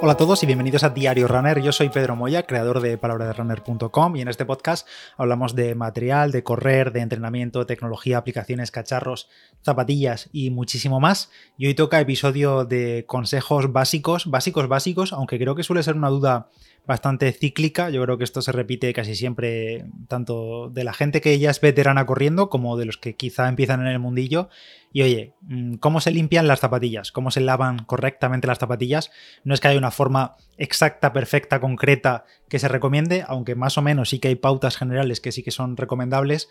Hola a todos y bienvenidos a Diario Runner. Yo soy Pedro Moya, creador de palabraderunner.com y en este podcast hablamos de material, de correr, de entrenamiento, tecnología, aplicaciones, cacharros, zapatillas y muchísimo más. Y hoy toca episodio de consejos básicos, básicos básicos, aunque creo que suele ser una duda bastante cíclica. Yo creo que esto se repite casi siempre, tanto de la gente que ya es veterana corriendo como de los que quizá empiezan en el mundillo. Y oye, mm, ¿cómo se limpian las zapatillas? ¿Cómo se lavan correctamente las zapatillas? No es que haya una forma exacta, perfecta, concreta que se recomiende, aunque más o menos sí que hay pautas generales que sí que son recomendables,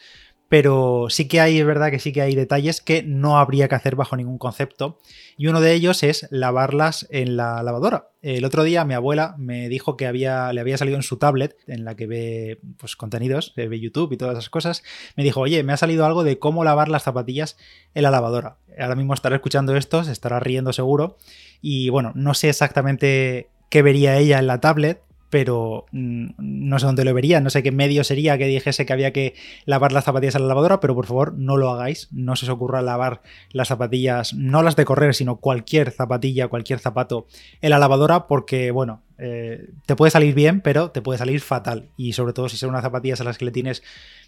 pero sí que hay, es verdad que sí que hay detalles que no habría que hacer bajo ningún concepto. Y uno de ellos es lavarlas en la lavadora. El otro día mi abuela me dijo que había, le había salido en su tablet, en la que ve pues, contenidos, ve YouTube y todas esas cosas. Me dijo, oye, me ha salido algo de cómo lavar las zapatillas en la lavadora. Ahora mismo estará escuchando esto, se estará riendo seguro. Y bueno, no sé exactamente qué vería ella en la tablet, pero mm, no sé dónde lo vería, no sé qué medio sería que dijese que había que lavar las zapatillas a la lavadora, pero por favor no lo hagáis, no se os ocurra lavar las zapatillas, no las de correr, sino cualquier zapatilla, cualquier zapato en la lavadora, porque bueno, eh, te puede salir bien, pero te puede salir fatal. Y sobre todo si son unas zapatillas a las que le tienes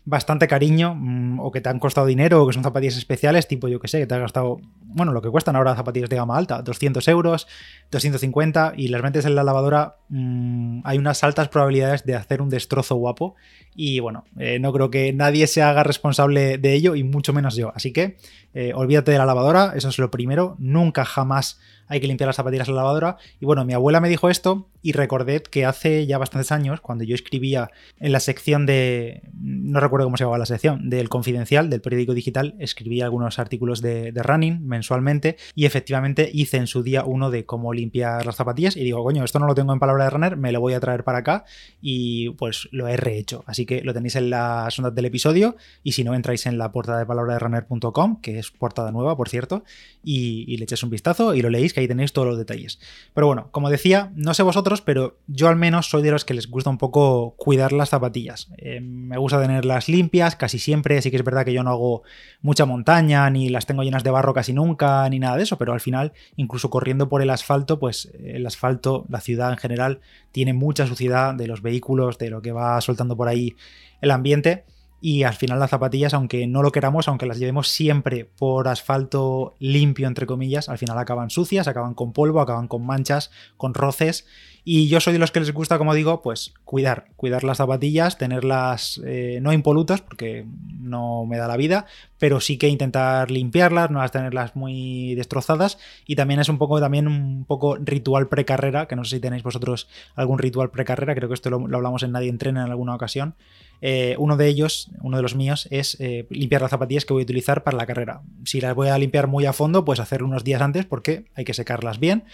bastante cariño mm, o que te han costado dinero o que son zapatillas especiales, tipo yo que sé, que te has gastado, bueno, lo que cuestan ahora zapatillas de gama alta, 200 euros, 250 y las metes en la lavadora, mm, hay unas altas probabilidades de hacer un destrozo guapo y bueno, eh, no creo que nadie se haga responsable de ello y mucho menos yo. Así que eh, olvídate de la lavadora, eso es lo primero, nunca jamás hay que limpiar las zapatillas en la lavadora. Y bueno, mi abuela me dijo esto y recordé que hace ya bastantes años, cuando yo escribía en la sección de, no recuerdo cómo se llamaba la sección, del Confidencial, del periódico digital, escribía algunos artículos de, running mensualmente y efectivamente hice en su día uno de cómo limpiar las zapatillas y digo, coño, esto no lo tengo en palabra de runner, me lo voy a traer para acá y pues lo he rehecho. Así que lo tenéis en la sonda del episodio y si no entráis en la portada de palabra de runner.com, que es portada nueva, por cierto, y, y le echéis un vistazo y lo leéis, que ahí tenéis todos los detalles. Pero bueno, como decía, no sé vosotros, pero yo al menos soy de los que les gusta un poco cuidar las zapatillas. Eh, me gusta tenerlas limpias casi siempre, sí que es verdad que yo no hago mucha montaña, ni las tengo llenas de barro casi nunca, ni nada de eso, pero al final, incluso corriendo por el asfalto, pues el asfalto, la ciudad en general, tiene mucha suciedad de los vehículos, de lo que va soltando por ahí el ambiente y al final las zapatillas, aunque no lo queramos, aunque las llevemos siempre por asfalto limpio, entre comillas, al final acaban sucias, acaban con polvo, acaban con manchas, con roces. Y yo soy de los que les gusta, como digo, pues cuidar, cuidar las zapatillas, tenerlas eh, no impolutas, porque no me da la vida, pero sí que intentar limpiarlas, no las tenerlas muy destrozadas. Y también es un poco, también un poco ritual precarrera, que no sé si tenéis vosotros algún ritual precarrera, creo que esto lo, hablamos en Nadie Entrena en alguna ocasión. Eh, uno de ellos, uno de los míos, es eh, limpiar las zapatillas que voy a utilizar para la carrera. Si las voy a limpiar muy a fondo, pues hacerlo unos días antes porque hay que secarlas bien.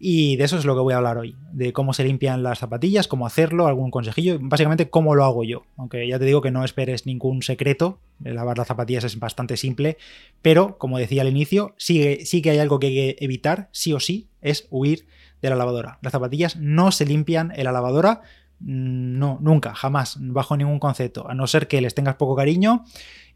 Y de eso es lo que voy a hablar hoy, de cómo se limpian las zapatillas, cómo hacerlo, algún consejillo, básicamente cómo lo hago yo. Aunque ya te digo que no esperes ningún secreto, lavar las zapatillas es bastante simple, pero como decía al inicio, sí, sí que hay algo que hay que evitar, sí o sí, es huir de la lavadora. Las zapatillas no se limpian en la lavadora, no, nunca, jamás, bajo ningún concepto, a no ser que les tengas poco cariño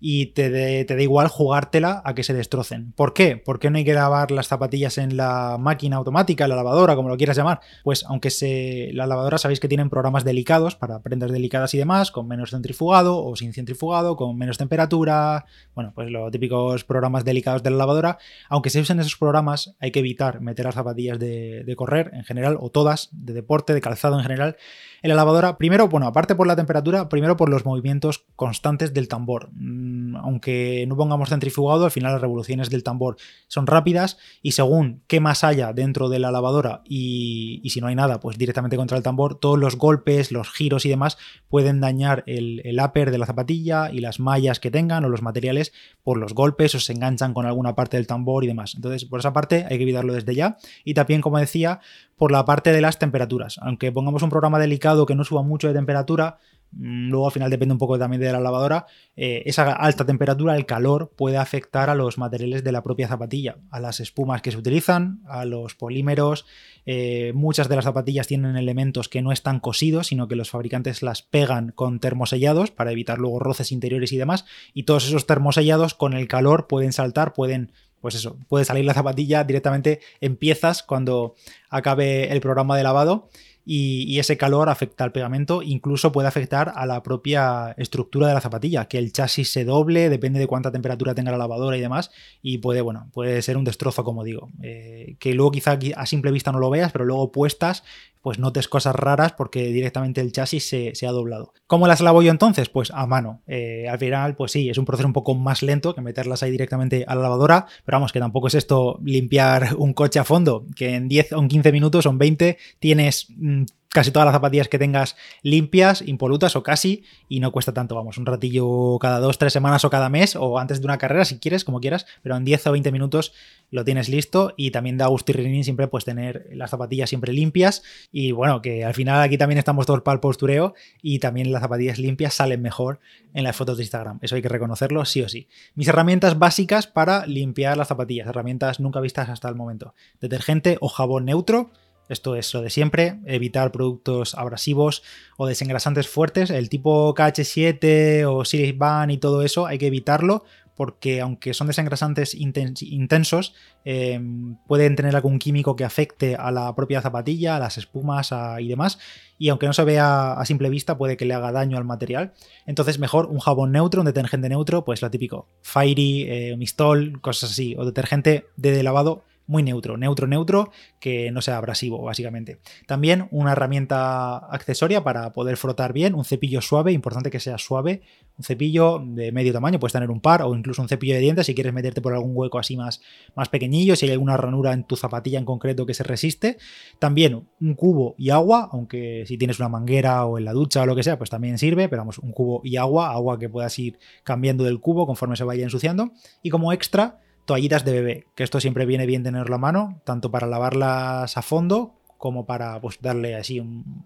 y te, da igual jugártela a que se destrocen. ¿Por qué? ¿Por qué no hay que lavar las zapatillas en la máquina automática, la lavadora, como lo quieras llamar? Pues aunque se, la lavadora sabéis que tienen programas delicados para prendas delicadas y demás, con menos centrifugado o sin centrifugado, con menos temperatura, bueno, pues los típicos programas delicados de la lavadora. Aunque se usen esos programas, hay que evitar meter las zapatillas de, de correr en general, o todas, de deporte, de calzado en general, en la lavadora. Primero, bueno, aparte por la temperatura, primero por los movimientos constantes del tambor. Mm, aunque no pongamos centrifugado, al final las revoluciones del tambor son rápidas y según qué más haya dentro de la lavadora y, si no hay nada, pues directamente contra el tambor, todos los golpes, los giros y demás pueden dañar el, el upper de la zapatilla y las mallas que tengan o los materiales por los golpes o se enganchan con alguna parte del tambor y demás. Entonces, por esa parte hay que evitarlo desde ya. Y también, como decía, por la parte de las temperaturas. Aunque pongamos un programa delicado que no suba mucho de temperatura, mm, luego al final depende un poco también de la lavadora, eh, esa alta temperatura, el calor, puede afectar a los materiales de la propia zapatilla, a las espumas que se utilizan, a los polímeros. Eh, muchas de las zapatillas tienen elementos que no están cosidos, sino que los fabricantes las pegan con termosellados para evitar luego roces interiores y demás. Y todos esos termosellados con el calor pueden saltar, pueden pues eso, puede salir la zapatilla directamente, empiezas cuando acabe el programa de lavado y, ese calor afecta al pegamento, incluso puede afectar a la propia estructura de la zapatilla, que el chasis se doble, depende de cuánta temperatura tenga la lavadora y demás, y puede, bueno, puede ser un destrozo, como digo, eh, que luego quizá a simple vista no lo veas, pero luego puestas pues notes cosas raras porque directamente el chasis se, ha doblado. ¿Cómo las lavo yo entonces? Pues a mano. Eh, al final, pues sí, es un proceso un poco más lento que meterlas ahí directamente a la lavadora, pero vamos, que tampoco es esto limpiar un coche a fondo, que en 10 o 15 minutos o en 20 tienes mm, casi todas las zapatillas que tengas limpias, impolutas o casi, y no cuesta tanto, vamos, un ratillo cada dos, tres semanas o cada mes, o antes de una carrera, si quieres, como quieras, pero en 10 o 20 minutos lo tienes listo y también da gusto y siempre pues tener las zapatillas siempre limpias y bueno, que al final aquí también estamos todos para el postureo y también las zapatillas limpias salen mejor en las fotos de Instagram, eso hay que reconocerlo sí o sí. Mis herramientas básicas para limpiar las zapatillas, herramientas nunca vistas hasta el momento, detergente o jabón neutro, esto es lo de siempre, evitar productos abrasivos o desengrasantes fuertes, el tipo KH7 o Series Ban y todo eso, hay que evitarlo porque aunque son desengrasantes intensos, em, pueden tener algún químico que afecte a la propia zapatilla, a las espumas y demás, y aunque no se vea a simple vista, puede que le haga daño al material. Entonces, mejor un jabón neutro, un detergente neutro, pues lo típico, Fairy, eh, Mistol, cosas así, o detergente de lavado muy neutro, neutro, neutro, que no sea abrasivo, básicamente. También una herramienta accesoria para poder frotar bien, un cepillo suave, importante que sea suave, un cepillo de medio tamaño, puedes tener un par o incluso un cepillo de dientes si quieres meterte por algún hueco así más, más pequeñillo, si hay alguna ranura en tu zapatilla en concreto que se resiste. También un cubo y agua, aunque si tienes una manguera o en la ducha o lo que sea, pues también sirve, pero vamos, un cubo y agua, agua que puedas ir cambiando del cubo conforme se vaya ensuciando. Y como extra, toallitas de bebé, que esto siempre viene bien tenerlo a mano, tanto para lavarlas a fondo como para pues, darle así un,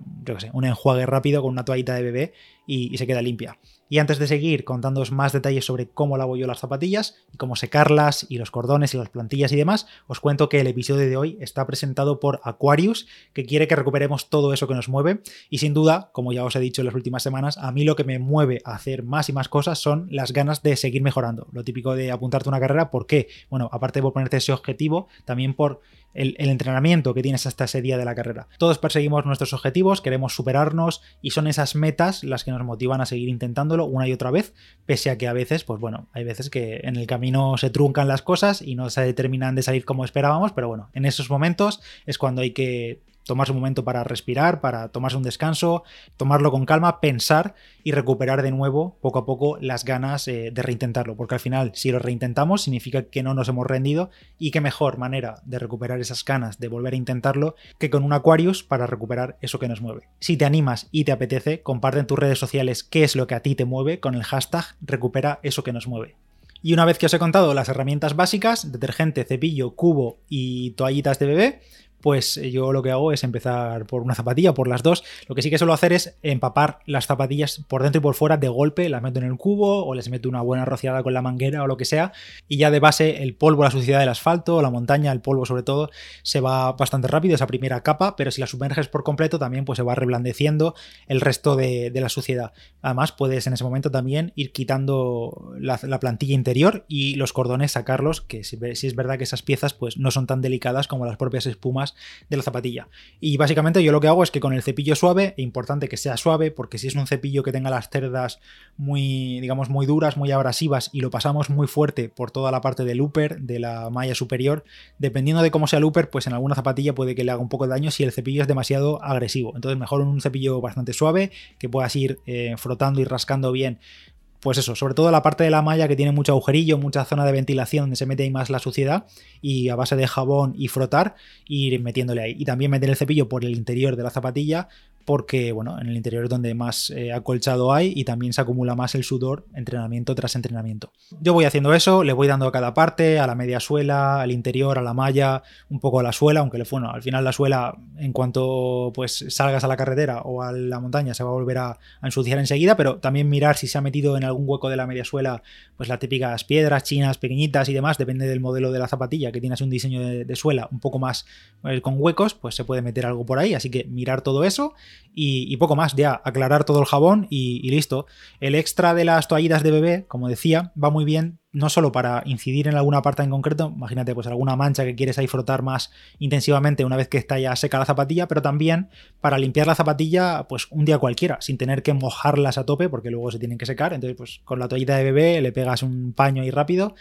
un enjuague rápido con una toallita de bebé y, se queda limpia. Y antes de seguir contándoos más detalles sobre cómo lavo yo las zapatillas y cómo secarlas y los cordones y las plantillas y demás, os cuento que el episodio de hoy está presentado por Aquarius, que quiere que recuperemos todo eso que nos mueve. Y sin duda, como ya os he dicho en las últimas semanas, a mí lo que me mueve a hacer más y más cosas son las ganas de seguir mejorando. Lo típico de apuntarte a una carrera, ¿por qué? Bueno, aparte de ponerte ese objetivo, también por el, entrenamiento que tienes hasta ese día de la carrera. Todos perseguimos nuestros objetivos, queremos superarnos y son esas metas las que nos motivan a seguir una y otra vez, pese a que a veces, pues bueno, hay veces que en el camino se truncan las cosas y no se terminan de salir como esperábamos, pero bueno, en esos momentos es cuando hay que tomarse un momento para respirar, para tomarse un descanso, tomarlo con calma, pensar y recuperar de nuevo poco a poco las ganas eh, de reintentarlo, porque al final si lo reintentamos significa que no nos hemos rendido y qué mejor manera de recuperar esas ganas de volver a intentarlo que con un Aquarius para recuperar eso que nos mueve. Si te animas y te apetece, comparte en tus redes sociales qué es lo que a ti te mueve con el hashtag recupera eso que nos mueve. Y una vez que os he contado las herramientas básicas, detergente, cepillo, cubo y toallitas de bebé, pues eh, yo lo que hago es empezar por una zapatilla, por las dos. Lo que sí que suelo hacer es empapar las zapatillas por dentro y por fuera de golpe, las meto en el cubo o les meto una buena rociada con la manguera o lo que sea. Y ya de base el polvo, la suciedad del asfalto, la montaña, el polvo sobre todo, se va bastante rápido esa primera capa, pero si la sumerges por completo también pues se va reblandeciendo el resto de, la suciedad. Además puedes en ese momento también ir quitando la, plantilla interior y los cordones sacarlos, que si, si es verdad que esas piezas pues no son tan delicadas como las propias espumas de la zapatilla. Y básicamente yo lo que hago es que con el cepillo suave, e importante que sea suave, porque si es un cepillo que tenga las cerdas muy, digamos, muy duras, muy abrasivas y lo pasamos muy fuerte por toda la parte del upper, de la malla superior, dependiendo de cómo sea el upper, pues en alguna zapatilla puede que le haga un poco de daño si el cepillo es demasiado agresivo. Entonces mejor un cepillo bastante suave, que puedas ir eh, frotando y rascando bien pues eso, sobre todo la parte de la malla que tiene mucho agujerillo, mucha zona de ventilación donde se mete ahí más la suciedad y a base de jabón y frotar ir metiéndole ahí. Y también meter el cepillo por el interior de la zapatilla porque bueno, en el interior es donde más eh, acolchado hay y también se acumula más el sudor entrenamiento tras entrenamiento. Yo voy haciendo eso, le voy dando a cada parte, a la media suela, al interior, a la malla, un poco a la suela, aunque bueno, al final la suela en cuanto pues salgas a la carretera o a la montaña se va a volver a, ensuciar enseguida, pero también mirar si se ha metido en algún hueco de la media suela pues las típicas piedras chinas pequeñitas y demás, depende del modelo de la zapatilla, que tienes un diseño de, suela un poco más pues, con huecos, pues se puede meter algo por ahí, así que mirar todo eso y, poco más, ya aclarar todo el jabón y, listo. El extra de las toallitas de bebé, como decía, va muy bien no solo para incidir en alguna parte en concreto, imagínate pues alguna mancha que quieres ahí frotar más intensivamente una vez que está ya seca la zapatilla, pero también para limpiar la zapatilla pues un día cualquiera, sin tener que mojarlas a tope porque luego se tienen que secar, entonces pues con la toallita de bebé le pegas un paño ahí rápido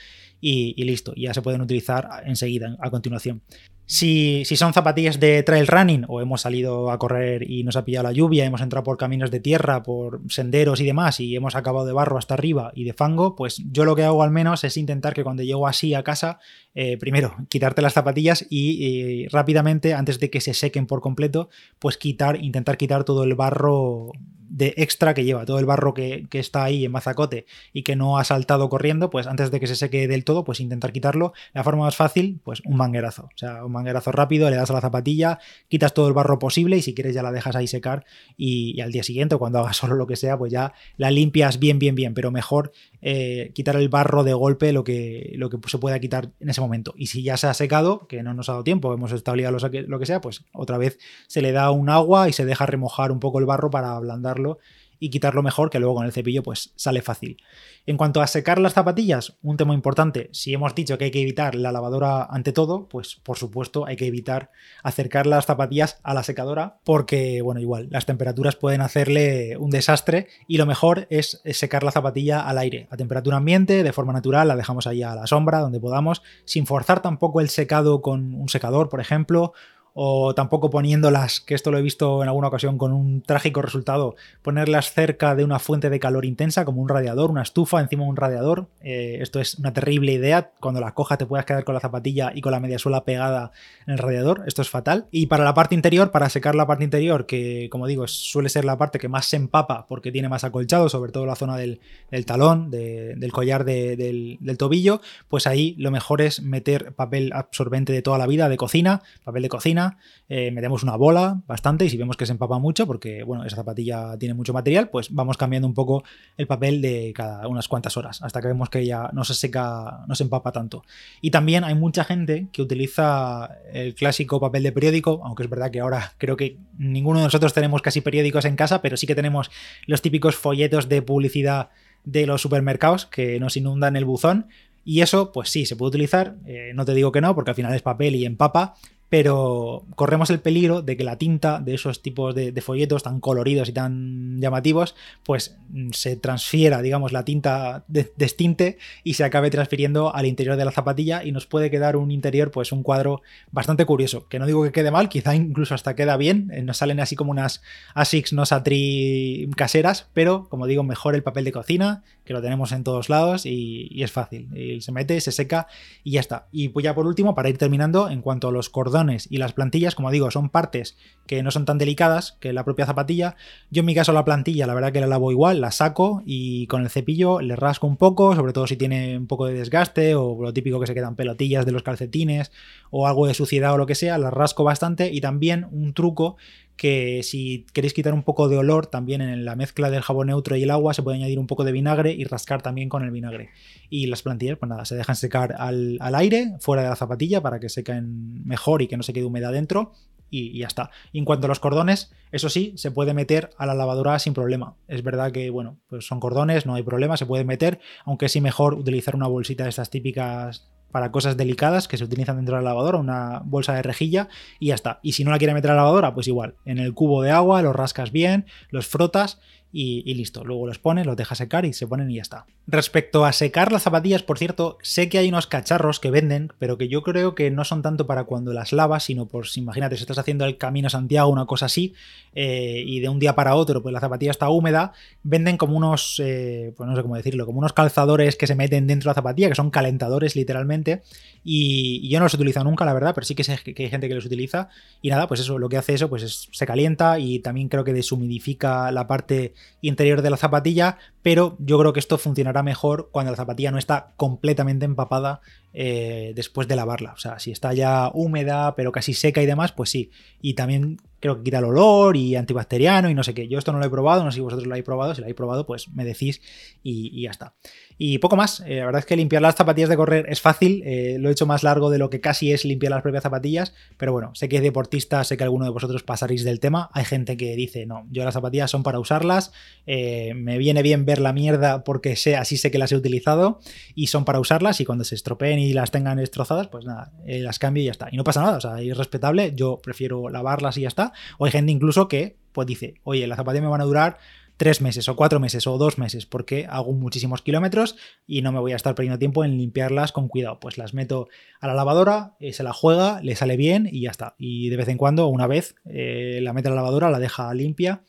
y, listo, ya se pueden utilizar enseguida, a continuación. Si, son zapatillas de trail running o hemos salido a correr y nos ha pillado la lluvia, hemos entrado por caminos de tierra, por senderos y demás y hemos acabado de barro hasta arriba y de fango, pues yo lo que hago al menos es intentar que cuando llego así a casa, eh, primero quitarte las zapatillas y rápidamente, antes de que se sequen por completo, pues quitar, intentar quitar todo el barro de extra que lleva, todo el barro que, está ahí en mazacote y que no ha saltado corriendo, pues antes de que se seque del todo, pues intentar quitarlo. La forma más fácil, pues un manguerazo. O sea, un manguerazo rápido, le das a la zapatilla, quitas todo el barro posible y si quieres ya la dejas ahí secar y, al día siguiente, cuando hagas solo lo que sea, pues ya la limpias bien, bien, bien, pero mejor eh, quitar el barro de golpe lo que, lo que se pueda quitar en ese momento. Y si ya se ha secado, que no nos ha dado tiempo, hemos estado lo que sea, pues otra vez se le da un agua y se deja remojar un poco el barro para ablandarlo y quitarlo mejor, que luego con el cepillo pues sale fácil. En cuanto a secar las zapatillas, un tema importante, si hemos dicho que hay que evitar la lavadora ante todo, pues por supuesto hay que evitar acercar las zapatillas a la secadora porque, bueno, igual, las temperaturas pueden hacerle un desastre y lo mejor es secar la zapatilla al aire, a temperatura ambiente, de forma natural, la dejamos ahí a la sombra, donde podamos, sin forzar tampoco el secado con un secador, por ejemplo, o tampoco poniéndolas, que esto lo he visto en alguna ocasión con un trágico resultado, ponerlas cerca de una fuente de calor intensa, como un radiador, una estufa encima de un radiador. Eh, esto es una terrible idea. Cuando la coja te puedas quedar con la zapatilla y con la media suela pegada en el radiador. Esto es fatal. Y para la parte interior, para secar la parte interior, que como digo, suele ser la parte que más se empapa porque tiene más acolchado, sobre todo la zona del, talón, del collar del tobillo, pues ahí lo mejor es meter papel absorbente de toda la vida, de cocina, papel de cocina eh, metemos una bola bastante y si vemos que se empapa mucho, porque bueno, esa zapatilla tiene mucho material, pues vamos cambiando un poco el papel de cada unas cuantas horas, hasta que vemos que ya no se seca, no se empapa tanto. Y también hay mucha gente que utiliza el clásico papel de periódico, aunque es verdad que ahora creo que ninguno de nosotros tenemos casi periódicos en casa, pero sí que tenemos los típicos folletos de publicidad de los supermercados que nos inundan el buzón. Y eso, pues sí, se puede utilizar. Eh, no te digo que no, porque al final es papel y empapa, pero corremos el peligro de que la tinta de esos tipos de, folletos tan coloridos y tan llamativos, pues mm, se transfiera, digamos, la tinta de, destinte y se acabe transfiriendo al interior de la zapatilla y nos puede quedar un interior, pues un cuadro bastante curioso, que no digo que quede mal, quizá incluso hasta queda bien, eh, nos salen así como unas ASICS no Satri caseras, pero como digo, mejor el papel de cocina, que lo tenemos en todos lados y, y es fácil, y se mete, se seca y ya está. Y pues ya por último, para ir terminando, en cuanto a los cordones, y las plantillas, como digo, son partes que no son tan delicadas que la propia zapatilla. Yo en mi caso la plantilla, la verdad que la lavo igual, la saco y con el cepillo le rasco un poco, sobre todo si tiene un poco de desgaste o lo típico que se quedan pelotillas de los calcetines o algo de suciedad o lo que sea, la rasco bastante y también un truco que si queréis quitar un poco de olor, también en la mezcla del jabón neutro y el agua se puede añadir un poco de vinagre y rascar también con el vinagre. Y las plantillas, pues nada, se dejan secar al, aire, fuera de la zapatilla, para que sequen mejor y que no se quede humedad dentro. Y, ya está. Y en cuanto a los cordones, eso sí, se puede meter a la lavadora sin problema. Es verdad que, bueno, pues son cordones, no hay problema, se puede meter, aunque sí mejor utilizar una bolsita de estas típicas para cosas delicadas que se utilizan dentro de la lavadora, una bolsa de rejilla y ya está. Y si no la quiere meter a la lavadora, pues igual, en el cubo de agua los rascas bien, los frotas y, listo. Luego los pones, los dejas secar y se ponen y ya está. Respecto a secar las zapatillas, por cierto, sé que hay unos cacharros que venden, pero que yo creo que no son tanto para cuando las lavas, sino por si imagínate, si estás haciendo el camino a Santiago, una cosa así, eh, y de un día para otro, pues la zapatilla está húmeda, venden como unos, eh, pues no sé cómo decirlo, como unos calzadores que se meten dentro de la zapatilla, que son calentadores literalmente, y, yo no los he utilizado nunca, la verdad, pero sí que sé que hay gente que los utiliza, y nada, pues eso, lo que hace eso, pues es, se calienta y también creo que deshumidifica la parte interior de la zapatilla, pero yo creo que esto funcionará mejor cuando la zapatilla no está completamente empapada eh, después de lavarla. O sea, si está ya húmeda, pero casi seca y demás, pues sí. Y también creo que quita el olor y antibacteriano y no sé qué. Yo esto no lo he probado, no sé si vosotros lo habéis probado, si lo habéis probado, pues me decís y, ya está. Y poco más, eh, la verdad es que limpiar las zapatillas de correr es fácil, eh, lo he hecho más largo de lo que casi es limpiar las propias zapatillas, pero bueno, sé que es deportista, sé que alguno de vosotros pasaréis del tema, hay gente que dice, no, yo las zapatillas son para usarlas, me viene bien ver la mierda porque sé, así sé que las he utilizado y son para usarlas y cuando se estropeen y las tengan destrozadas, pues nada, las cambio y ya está. Y no pasa nada, o sea, es respetable, yo prefiero lavarlas y ya está. O hay gente incluso que pues dice, oye, las zapatillas me van a durar tres meses o cuatro meses o dos meses porque hago muchísimos kilómetros y no me voy a estar perdiendo tiempo en limpiarlas con cuidado. Pues las meto a la lavadora, eh, se la juega, le sale bien y ya está. Y de vez en cuando, una vez, eh, la mete a la lavadora, la deja limpia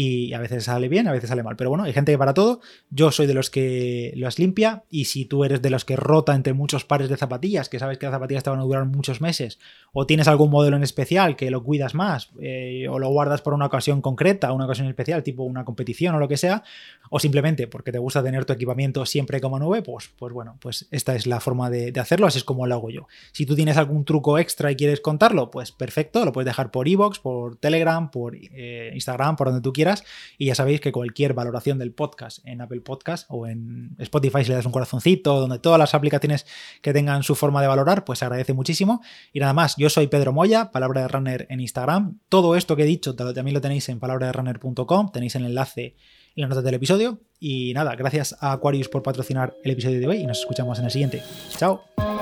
y a veces sale bien, a veces sale mal. Pero bueno, hay gente que para todo. Yo soy de los que las limpia y si tú eres de los que rota entre muchos pares de zapatillas, que sabes que las zapatillas te van a durar muchos meses, o tienes algún modelo en especial que lo cuidas más, eh, o lo guardas por una ocasión concreta, una ocasión especial, tipo una competición o lo que sea, o simplemente porque te gusta tener tu equipamiento siempre como nube, pues, pues bueno, pues esta es la forma de, hacerlo, así es como lo hago yo. Si tú tienes algún truco extra y quieres contarlo, pues perfecto, lo puedes dejar por iVoox, por Telegram, por eh, Instagram, por donde tú y ya sabéis que cualquier valoración del podcast en Apple Podcast o en Spotify, si le das un corazoncito, donde todas las aplicaciones que tengan su forma de valorar, pues se agradece muchísimo. Y nada más, yo soy Pedro Moya, Palabra de Runner en Instagram. Todo esto que he dicho también lo tenéis en palabraderunner.com, tenéis el enlace en las notas del episodio. Y nada, gracias a Aquarius por patrocinar el episodio de hoy y nos escuchamos en el siguiente. Chao.